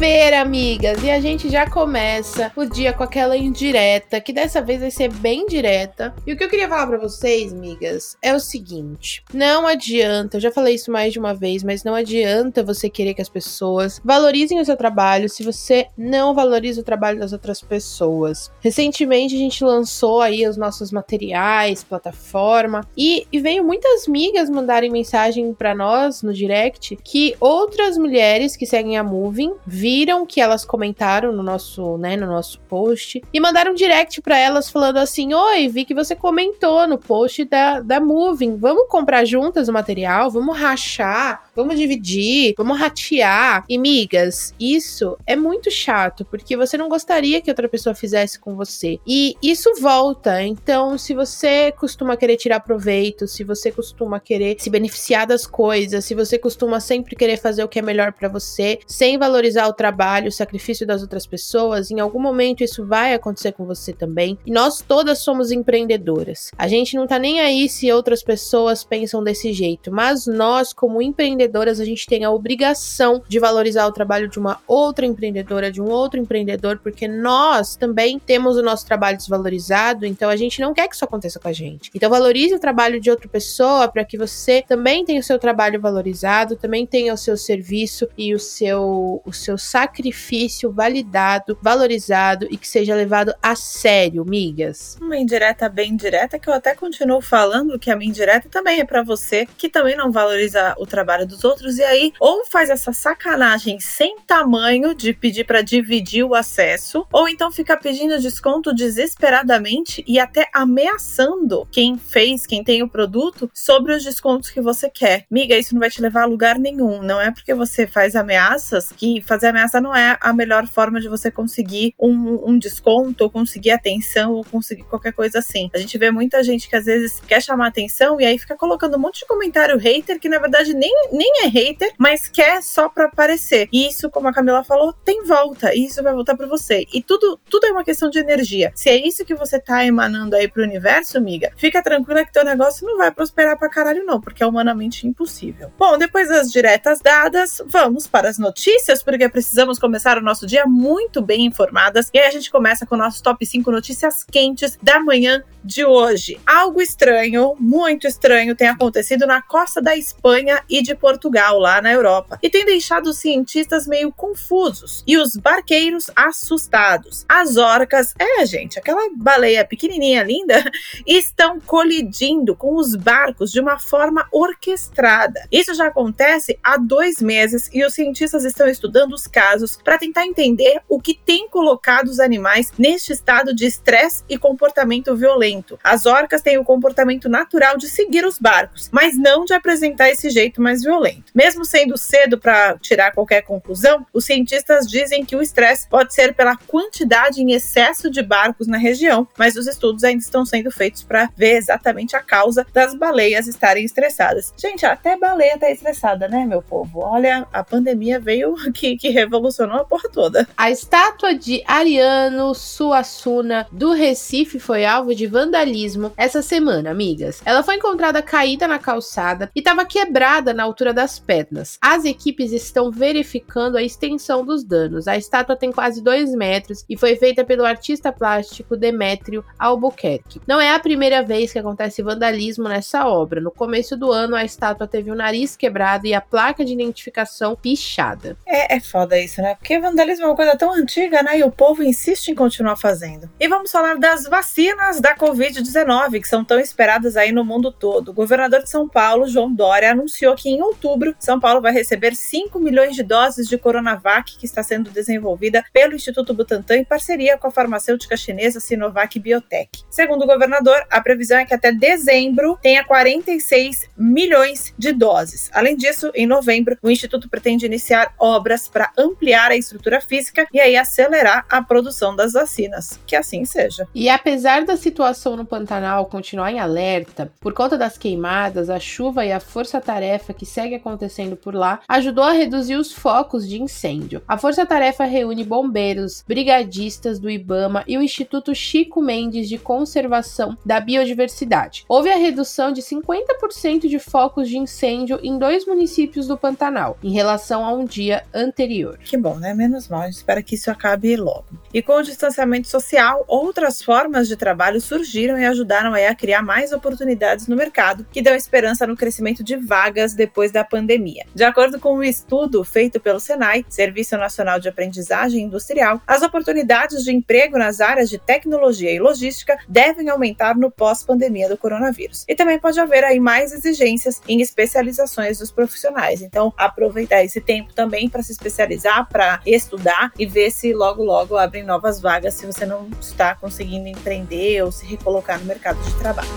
Quinta-feira amigas, e a gente já começa o dia com aquela indireta, que dessa vez vai ser bem direta. E o que eu queria falar para vocês, amigas, é o seguinte: não adianta, eu já falei isso mais de uma vez, mas não adianta você querer que as pessoas valorizem o seu trabalho se você não valoriza o trabalho das outras pessoas. Recentemente a gente lançou aí os nossos materiais, plataforma, e, e veio muitas amigas mandarem mensagem para nós no direct que outras mulheres que seguem a Moving viram que elas comentaram no nosso, né, no nosso post e mandaram um direct para elas falando assim: "Oi, vi que você comentou no post da da Moving. Vamos comprar juntas o material, vamos rachar, vamos dividir, vamos ratear". E migas, isso é muito chato, porque você não gostaria que outra pessoa fizesse com você. E isso volta. Então, se você costuma querer tirar proveito, se você costuma querer se beneficiar das coisas, se você costuma sempre querer fazer o que é melhor para você, sem valorizar o trabalho, o sacrifício das outras pessoas, em algum momento isso vai acontecer com você também. E nós todas somos empreendedoras. A gente não tá nem aí se outras pessoas pensam desse jeito, mas nós, como empreendedoras, a gente tem a obrigação de valorizar o trabalho de uma outra empreendedora, de um outro empreendedor, porque nós também temos o nosso trabalho desvalorizado, então a gente não quer que isso aconteça com a gente. Então valorize o trabalho de outra pessoa para que você também tenha o seu trabalho valorizado, também tenha o seu serviço e o seu o seu sacrifício validado, valorizado e que seja levado a sério, migas. Uma indireta bem direta que eu até continuo falando que a minha indireta também é para você que também não valoriza o trabalho dos outros e aí ou faz essa sacanagem sem tamanho de pedir para dividir o acesso, ou então fica pedindo desconto desesperadamente e até ameaçando quem fez, quem tem o produto sobre os descontos que você quer. Miga, isso não vai te levar a lugar nenhum. Não é porque você faz ameaças que fazer ameaça não é a melhor forma de você conseguir um, um desconto, ou conseguir atenção, ou conseguir qualquer coisa assim. A gente vê muita gente que às vezes quer chamar atenção e aí fica colocando um monte de comentário hater que na verdade nem, nem é hater, mas quer só pra aparecer. E isso, como a Camila falou, tem volta. E isso vai voltar para você. E tudo, tudo é uma questão de energia. Se é isso que você tá emanando aí pro universo, amiga, fica tranquila que teu negócio não vai prosperar pra caralho, não, porque é humanamente impossível. Bom, depois das diretas dadas, vamos para as notícias, porque precisamos precisamos começar o nosso dia muito bem informadas. E aí a gente começa com o nosso top 5 notícias quentes da manhã de hoje. Algo estranho, muito estranho, tem acontecido na costa da Espanha e de Portugal, lá na Europa, e tem deixado os cientistas meio confusos e os barqueiros assustados. As orcas, é, gente, aquela baleia pequenininha linda, estão colidindo com os barcos de uma forma orquestrada. Isso já acontece há dois meses e os cientistas estão estudando os casos para tentar entender o que tem colocado os animais neste estado de estresse e comportamento violento. As orcas têm o comportamento natural de seguir os barcos, mas não de apresentar esse jeito mais violento. Mesmo sendo cedo para tirar qualquer conclusão, os cientistas dizem que o estresse pode ser pela quantidade em excesso de barcos na região, mas os estudos ainda estão sendo feitos para ver exatamente a causa das baleias estarem estressadas. Gente, até baleia tá estressada, né, meu povo? Olha, a pandemia veio que, que revolucionou a porra toda. A estátua de Ariano Suassuna do Recife foi alvo de vandalismo essa semana, amigas. Ela foi encontrada caída na calçada e estava quebrada na altura das pernas. As equipes estão verificando a extensão dos danos. A estátua tem quase 2 metros e foi feita pelo artista plástico Demétrio Albuquerque. Não é a primeira vez que acontece vandalismo nessa obra. No começo do ano, a estátua teve o nariz quebrado e a placa de identificação pichada. É, é foda isso, né? Porque vandalismo é uma coisa tão antiga, né? E o povo insiste em continuar fazendo. E vamos falar das vacinas da Covid-19, que são tão esperadas aí no mundo todo. O governador de São Paulo, João Dória, anunciou que em outubro outubro, São Paulo vai receber 5 milhões de doses de Coronavac que está sendo desenvolvida pelo Instituto Butantan em parceria com a farmacêutica chinesa Sinovac Biotech. Segundo o governador, a previsão é que até dezembro tenha 46 milhões de doses. Além disso, em novembro, o instituto pretende iniciar obras para ampliar a estrutura física e aí acelerar a produção das vacinas. Que assim seja. E apesar da situação no Pantanal continuar em alerta, por conta das queimadas, a chuva e a força-tarefa que segue acontecendo por lá, ajudou a reduzir os focos de incêndio. A força-tarefa reúne bombeiros, brigadistas do IBAMA e o Instituto Chico Mendes de Conservação da Biodiversidade. Houve a redução de 50% de focos de incêndio em dois municípios do Pantanal, em relação a um dia anterior. Que bom, né? Menos mal. Espero que isso acabe logo. E com o distanciamento social, outras formas de trabalho surgiram e ajudaram a criar mais oportunidades no mercado, que dão esperança no crescimento de vagas depois da pandemia. De acordo com um estudo feito pelo Senai, Serviço Nacional de Aprendizagem Industrial, as oportunidades de emprego nas áreas de tecnologia e logística devem aumentar no pós-pandemia do coronavírus. E também pode haver aí mais exigências em especializações dos profissionais. Então, aproveitar esse tempo também para se especializar, para estudar e ver se logo logo abrem novas vagas se você não está conseguindo empreender ou se recolocar no mercado de trabalho.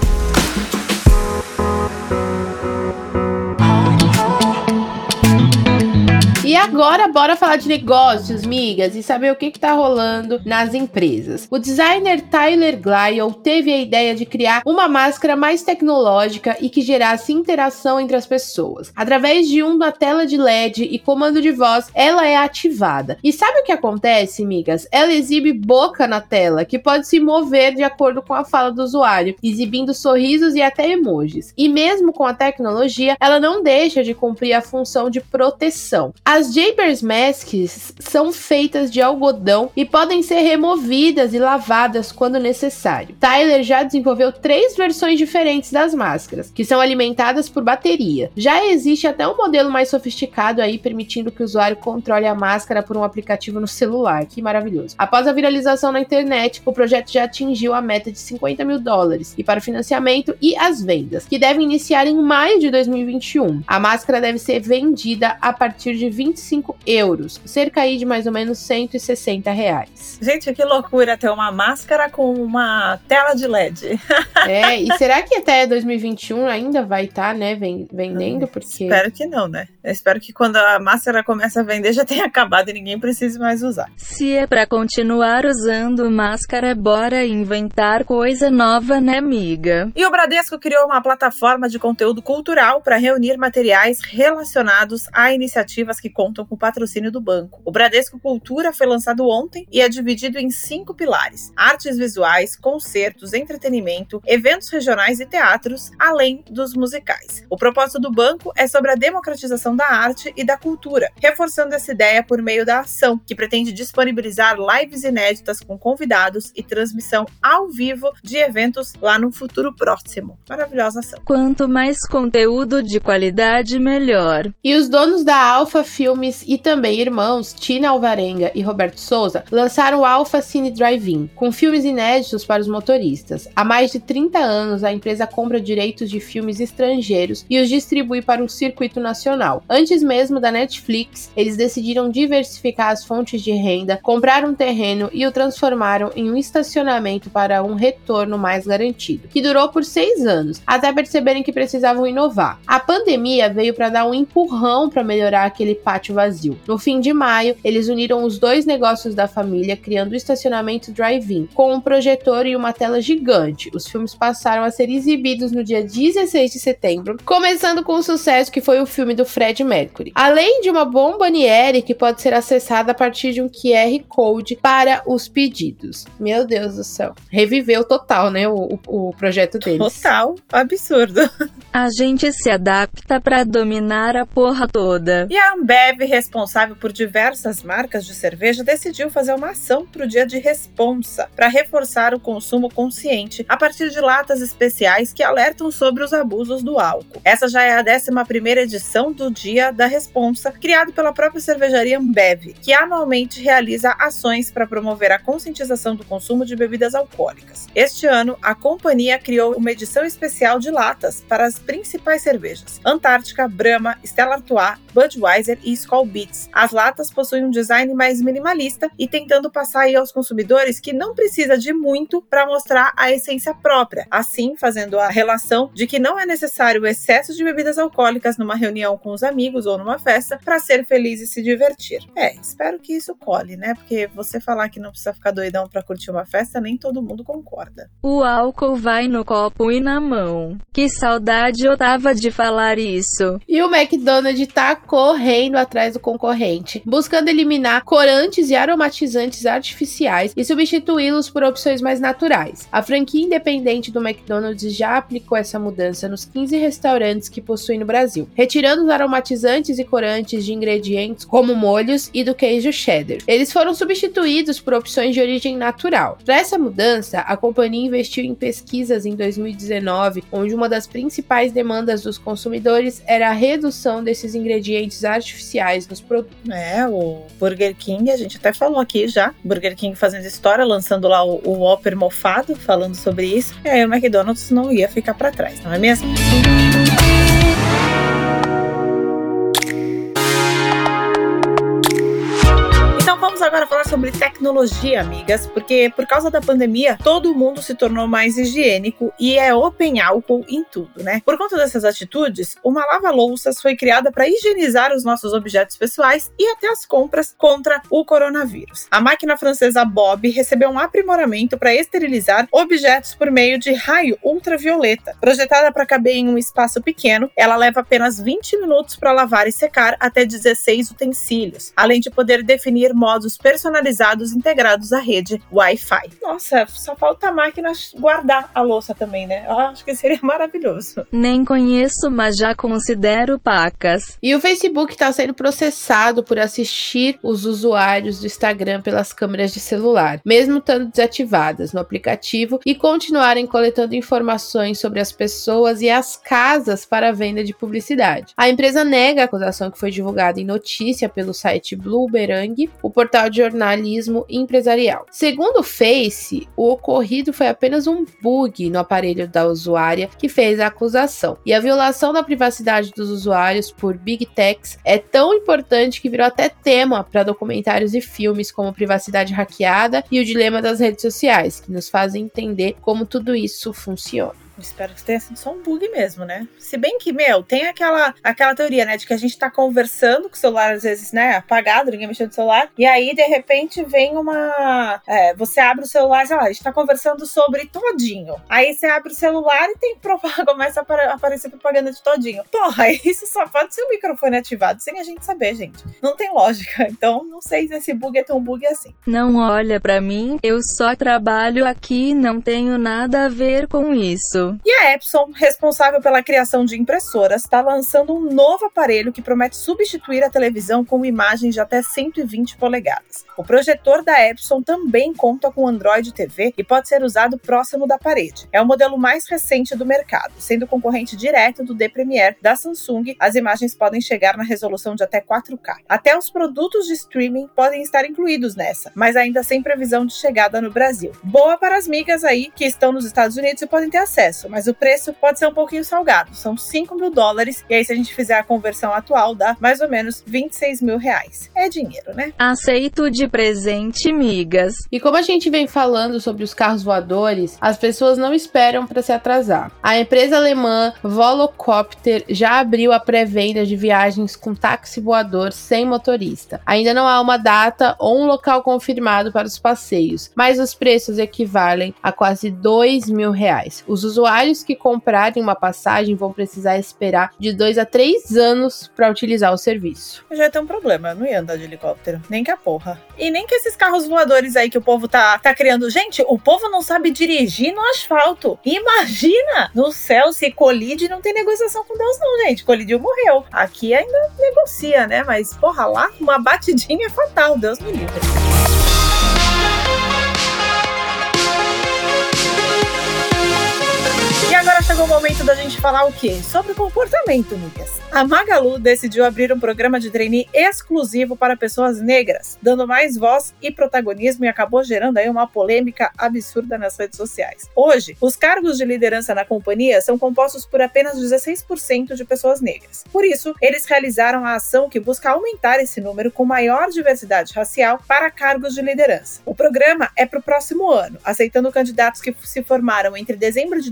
E agora, bora falar de negócios, migas, e saber o que, que tá rolando nas empresas. O designer Tyler Glyle teve a ideia de criar uma máscara mais tecnológica e que gerasse interação entre as pessoas. Através de uma tela de LED e comando de voz, ela é ativada. E sabe o que acontece, migas? Ela exibe boca na tela, que pode se mover de acordo com a fala do usuário, exibindo sorrisos e até emojis. E mesmo com a tecnologia, ela não deixa de cumprir a função de proteção. As Japers Masks são feitas de algodão e podem ser removidas e lavadas quando necessário. Tyler já desenvolveu três versões diferentes das máscaras, que são alimentadas por bateria. Já existe até um modelo mais sofisticado aí, permitindo que o usuário controle a máscara por um aplicativo no celular. Que maravilhoso. Após a viralização na internet, o projeto já atingiu a meta de 50 mil dólares e para o financiamento e as vendas, que devem iniciar em maio de 2021. A máscara deve ser vendida a partir de 25 euros, cerca aí de mais ou menos 160 reais. Gente, que loucura ter uma máscara com uma tela de LED. é, e será que até 2021 ainda vai estar, tá, né, vendendo? Porque... Espero que não, né? Eu espero que quando a máscara comece a vender já tenha acabado e ninguém precise mais usar. Se é para continuar usando máscara, bora inventar coisa nova, né, amiga? E o Bradesco criou uma plataforma de conteúdo cultural para reunir materiais relacionados a iniciativas que contam com o patrocínio do banco. O Bradesco Cultura foi lançado ontem e é dividido em cinco pilares: artes visuais, concertos, entretenimento, eventos regionais e teatros, além dos musicais. O propósito do banco é sobre a democratização da arte e da cultura, reforçando essa ideia por meio da ação, que pretende disponibilizar lives inéditas com convidados e transmissão ao vivo de eventos lá no futuro próximo. Maravilhosa ação. Quanto mais conteúdo de qualidade, melhor. E os donos da Alpha Filmes e também irmãos Tina Alvarenga e Roberto Souza lançaram o Alpha Cine Drive-In, com filmes inéditos para os motoristas. Há mais de 30 anos, a empresa compra direitos de filmes estrangeiros e os distribui para um circuito nacional. Antes mesmo da Netflix, eles decidiram diversificar as fontes de renda, comprar um terreno e o transformaram em um estacionamento para um retorno mais garantido, que durou por seis anos, até perceberem que precisavam inovar. A pandemia veio para dar um empurrão para melhorar aquele pátio vazio. No fim de maio, eles uniram os dois negócios da família, criando o estacionamento drive-in, com um projetor e uma tela gigante. Os filmes passaram a ser exibidos no dia 16 de setembro, começando com o sucesso que foi o filme do Fred Mercury. Além de uma bomboniere que pode ser acessada a partir de um QR Code para os pedidos. Meu Deus do céu. Reviveu total, né, o, o, o projeto deles. Total, absurdo. A gente se adapta para dominar a porra toda. E a Ambev, responsável por diversas marcas de cerveja, decidiu fazer uma ação para o dia de responsa, para reforçar o consumo consciente a partir de latas especiais que alertam sobre os abusos do álcool. Essa já é a 11 primeira edição do Dia da Responsa, criado pela própria cervejaria Ambev, que anualmente realiza ações para promover a conscientização do consumo de bebidas alcoólicas. Este ano, a companhia criou uma edição especial de latas para as principais cervejas: Antártica, Brahma, Stella Artois, Budweiser e Skol Beats. As latas possuem um design mais minimalista e tentando passar aos consumidores que não precisa de muito para mostrar a essência própria, assim fazendo a relação de que não é necessário o excesso de bebidas alcoólicas numa reunião com os amigos ou numa festa para ser feliz e se divertir. É, espero que isso cole, né? Porque você falar que não precisa ficar doidão para curtir uma festa, nem todo mundo concorda. O álcool vai no copo e na mão. Que saudade eu tava de falar isso. E o McDonald's tá correndo atrás do concorrente, buscando eliminar corantes e aromatizantes artificiais e substituí-los por opções mais naturais. A franquia independente do McDonald's já aplicou essa mudança nos 15 restaurantes que possui no Brasil, retirando os aromatizantes e corantes de ingredientes como molhos e do queijo cheddar. Eles foram substituídos por opções de origem natural. Para essa mudança, a companhia investiu em pesquisas em 2019, onde uma das principais demandas dos consumidores era a redução desses ingredientes artificiais nos produtos. É, o Burger King, a gente até falou aqui já, Burger King fazendo história, lançando lá o, o Whopper mofado, falando sobre isso, e aí o McDonald's não ia ficar para trás, não é mesmo? agora falar sobre tecnologia, amigas, porque por causa da pandemia, todo mundo se tornou mais higiênico e é open álcool em tudo, né? Por conta dessas atitudes, uma lava-louças foi criada para higienizar os nossos objetos pessoais e até as compras contra o coronavírus. A máquina francesa Bob recebeu um aprimoramento para esterilizar objetos por meio de raio ultravioleta. Projetada para caber em um espaço pequeno, ela leva apenas 20 minutos para lavar e secar até 16 utensílios, além de poder definir modos personalizados integrados à rede Wi-Fi. Nossa, só falta a máquina guardar a louça também, né? Eu acho que seria maravilhoso. Nem conheço, mas já considero pacas. E o Facebook está sendo processado por assistir os usuários do Instagram pelas câmeras de celular, mesmo estando desativadas no aplicativo e continuarem coletando informações sobre as pessoas e as casas para venda de publicidade. A empresa nega a acusação que foi divulgada em notícia pelo site Bloomberg, o portal de jornalismo empresarial. Segundo o Face, o ocorrido foi apenas um bug no aparelho da usuária que fez a acusação. E a violação da privacidade dos usuários por Big Techs é tão importante que virou até tema para documentários e filmes como Privacidade Hackeada e o Dilema das Redes Sociais, que nos fazem entender como tudo isso funciona. Espero que tenha sido só um bug mesmo, né? Se bem que, meu, tem aquela, aquela teoria, né, de que a gente tá conversando com o celular, às vezes, né, apagado, ninguém mexendo no celular, e aí, de repente, vem uma. É, você abre o celular, sei lá, a gente tá conversando sobre todinho. Aí você abre o celular e tem propaganda, começa a aparecer propaganda de todinho. Porra, isso só pode ser o microfone ativado sem a gente saber, gente. Não tem lógica. Então, não sei se esse bug é tão bug assim. Não olha para mim, eu só trabalho aqui, não tenho nada a ver com isso. E a Epson, responsável pela criação de impressoras, está lançando um novo aparelho que promete substituir a televisão com imagens de até 120 polegadas. O projetor da Epson também conta com Android TV e pode ser usado próximo da parede. É o modelo mais recente do mercado, sendo concorrente direto do D Premiere da Samsung. As imagens podem chegar na resolução de até 4K. Até os produtos de streaming podem estar incluídos nessa, mas ainda sem previsão de chegada no Brasil. Boa para as migas aí que estão nos Estados Unidos e podem ter acesso acesso, mas o preço pode ser um pouquinho salgado. São 5 mil dólares, e aí, se a gente fizer a conversão atual, dá mais ou menos 26 mil reais. É dinheiro, né? Aceito de presente, migas. E como a gente vem falando sobre os carros voadores, as pessoas não esperam para se atrasar. A empresa alemã Volocopter já abriu a pré-venda de viagens com táxi voador sem motorista. Ainda não há uma data ou um local confirmado para os passeios, mas os preços equivalem a quase 2 mil reais. Os usuários usuários que comprarem uma passagem vão precisar esperar de dois a três anos para utilizar o serviço. Eu já tem um problema, eu não ia andar de helicóptero, nem que a porra. E nem que esses carros voadores aí que o povo tá, tá criando. Gente, o povo não sabe dirigir no asfalto. Imagina no céu se colide, não tem negociação com Deus, não, gente. Colidiu, morreu. Aqui ainda negocia, né? Mas, porra, lá uma batidinha é fatal. Deus me livre. E agora chegou o momento da gente falar o quê? Sobre comportamento, Lucas. A Magalu decidiu abrir um programa de trainee exclusivo para pessoas negras, dando mais voz e protagonismo e acabou gerando aí uma polêmica absurda nas redes sociais. Hoje, os cargos de liderança na companhia são compostos por apenas 16% de pessoas negras. Por isso, eles realizaram a ação que busca aumentar esse número com maior diversidade racial para cargos de liderança. O programa é para o próximo ano, aceitando candidatos que se formaram entre dezembro de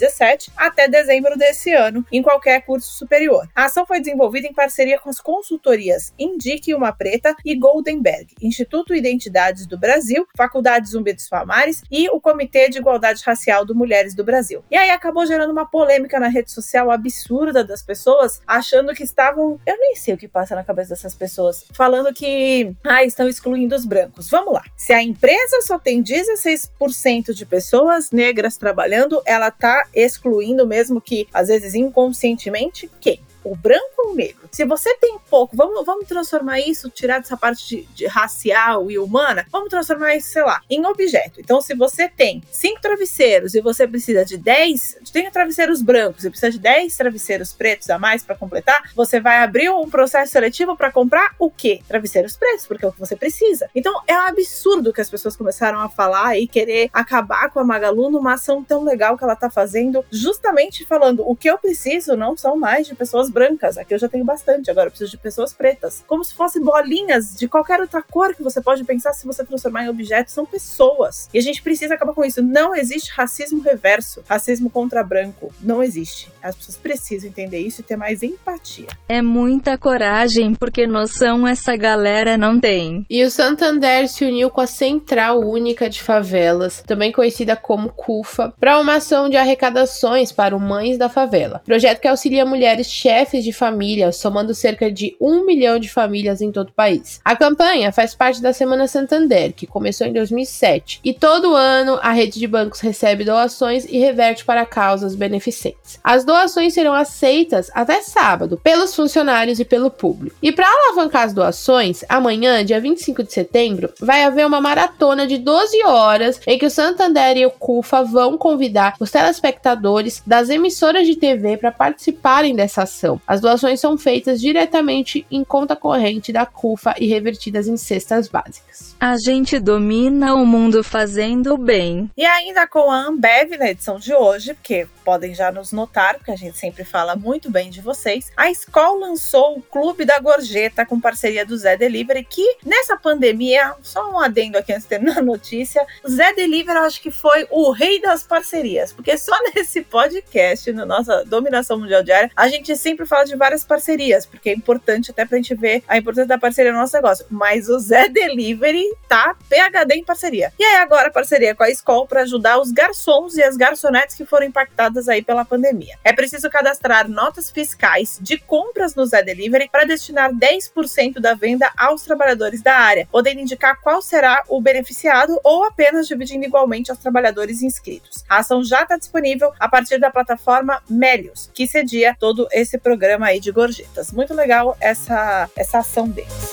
2017 até dezembro desse ano em qualquer curso superior. A ação foi desenvolvida em parceria com as consultorias Indique Uma Preta e Goldenberg, Instituto Identidades do Brasil, Faculdade Zumbi dos Palmares e o Comitê de Igualdade Racial do Mulheres do Brasil. E aí acabou gerando uma polêmica na rede social absurda das pessoas, achando que estavam. Eu nem sei o que passa na cabeça dessas pessoas, falando que ah, estão excluindo os brancos. Vamos lá. Se a empresa só tem 16% de pessoas negras trabalhando, ela está excluindo, mesmo que às vezes inconscientemente, quem? O branco ou o negro? Se você tem pouco, vamos, vamos transformar isso, tirar dessa parte de, de, racial e humana, vamos transformar isso, sei lá, em objeto. Então, se você tem cinco travesseiros e você precisa de 10, tem travesseiros brancos e precisa de 10 travesseiros pretos a mais para completar, você vai abrir um processo seletivo para comprar o quê? Travesseiros pretos, porque é o que você precisa. Então, é um absurdo que as pessoas começaram a falar e querer acabar com a Magalu numa ação tão legal que ela tá fazendo, justamente falando o que eu preciso não são mais de pessoas brancas, aqui eu já tenho bastante bastante. Agora eu preciso de pessoas pretas. Como se fossem bolinhas de qualquer outra cor que você pode pensar se você transformar em objetos. São pessoas. E a gente precisa acabar com isso. Não existe racismo reverso. Racismo contra branco. Não existe. As pessoas precisam entender isso e ter mais empatia. É muita coragem, porque noção essa galera não tem. E o Santander se uniu com a Central Única de Favelas, também conhecida como CUFA, para uma ação de arrecadações para o Mães da Favela. Projeto que auxilia mulheres chefes de família, somando cerca de um milhão de famílias em todo o país. A campanha faz parte da Semana Santander, que começou em 2007, e todo ano a rede de bancos recebe doações e reverte para causas beneficentes. As doações serão aceitas até sábado pelos funcionários e pelo público. E para alavancar as doações, amanhã, dia 25 de setembro, vai haver uma maratona de 12 horas em que o Santander e o CUFA vão convidar os telespectadores das emissoras de TV para participarem dessa ação. As doações são feitas feitas diretamente em conta corrente da CUFA e revertidas em cestas básicas. A gente domina o mundo fazendo bem. E ainda com a Ambev na edição de hoje, porque podem já nos notar, porque a gente sempre fala muito bem de vocês, a Skol lançou o Clube da Gorjeta com parceria do Zé Delivery, que nessa pandemia, só um adendo aqui antes de terminar a notícia, o Zé Delivery eu acho que foi o rei das parcerias, porque só nesse podcast, na nossa dominação mundial diária, a gente sempre fala de várias parcerias, porque é importante até pra gente ver a importância da parceria no nosso negócio. Mas o Zé Delivery tá PHD em parceria. E aí agora parceria com a Skol para ajudar os garçons e as garçonetes que foram impactadas aí pela pandemia. É preciso cadastrar notas fiscais de compras no Zé Delivery para destinar 10% da venda aos trabalhadores da área, podendo indicar qual será o beneficiado ou apenas dividindo igualmente aos trabalhadores inscritos. A ação já está disponível a partir da plataforma Melios, que cedia todo esse programa aí de gorjetas. Muito legal essa, essa ação deles.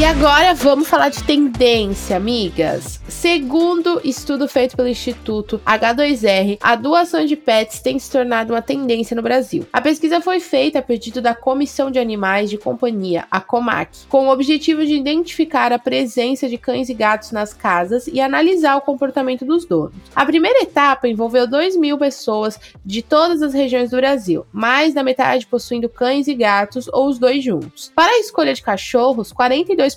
E agora vamos falar de tendência, amigas. Segundo estudo feito pelo Instituto H2R, a doação de pets tem se tornado uma tendência no Brasil. A pesquisa foi feita a pedido da Comissão de Animais de Companhia, a COMAC, com o objetivo de identificar a presença de cães e gatos nas casas e analisar o comportamento dos donos. A primeira etapa envolveu 2 mil pessoas de todas as regiões do Brasil, mais da metade possuindo cães e gatos ou os dois juntos. Para a escolha de cachorros, 42%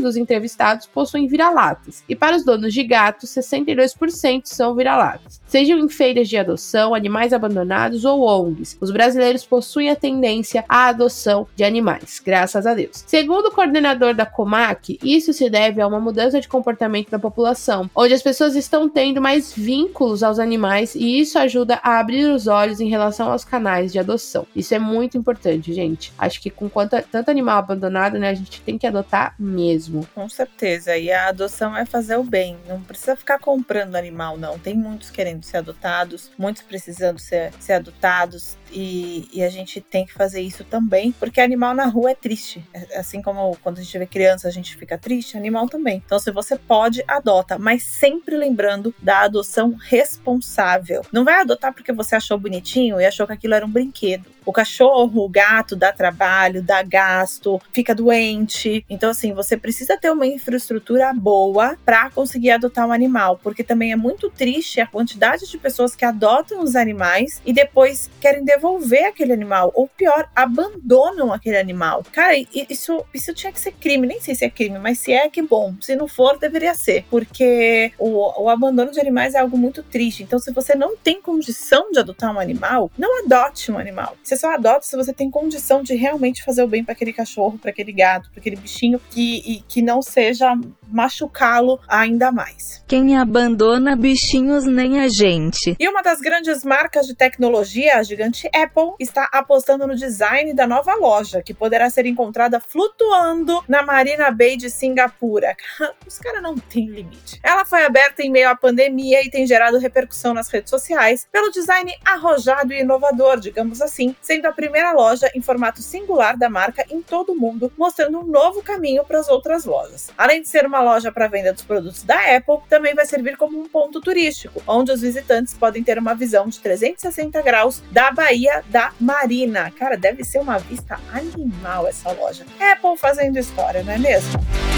dos entrevistados possuem vira-latas, e para os donos de gatos, 62% são vira-latas. Sejam em feiras de adoção, animais abandonados ou ONGs, os brasileiros possuem a tendência à adoção de animais, graças a Deus. Segundo o coordenador da Comac, isso se deve a uma mudança de comportamento da população, onde as pessoas estão tendo mais vínculos aos animais e isso ajuda a abrir os olhos em relação aos canais de adoção. Isso é muito importante, gente. Acho que com quanto, tanto animal abandonado, né, a gente tem que adotar mesmo. Com certeza. E a adoção é fazer o bem. Não precisa ficar comprando animal, não. Tem muitos querendo ser adotados, muitos precisando ser, ser adotados. E, e, a gente tem que fazer isso também, porque animal na rua é triste. É, assim como quando a gente vê criança, a gente fica triste, animal também. Então, se você pode, adota, mas sempre lembrando da adoção responsável. Não vai adotar porque você achou bonitinho e achou que aquilo era um brinquedo. O cachorro, o gato dá trabalho, dá gasto, fica doente. Então, assim, você precisa ter uma infraestrutura boa para conseguir adotar um animal, porque também é muito triste a quantidade de pessoas que adotam os animais e depois querem devolver aquele animal, ou pior, abandonam aquele animal. Cara, isso, isso tinha que ser crime. Nem sei se é crime, mas se é, que bom. Se não for, deveria ser, porque o, o abandono de animais é algo muito triste. Então, se você não tem condição de adotar um animal, não adote um animal. Se só adota se você tem condição de realmente fazer o bem para aquele cachorro, para aquele gato, para aquele bichinho, que, e, que não seja machucá-lo ainda mais. Quem abandona bichinhos nem a gente. E uma das grandes marcas de tecnologia, a gigante Apple, está apostando no design da nova loja, que poderá ser encontrada flutuando na Marina Bay de Singapura. Os caras não têm limite. Ela foi aberta em meio à pandemia e tem gerado repercussão nas redes sociais pelo design arrojado e inovador, digamos assim, sendo a primeira loja em formato singular da marca em todo o mundo, mostrando um novo caminho para as outras lojas. Além de ser uma loja para venda dos produtos da Apple, também vai servir como um ponto turístico, onde os visitantes podem ter uma visão de 360 graus da Baía da Marina. Cara, deve ser uma vista animal essa loja. Apple fazendo história, não é mesmo?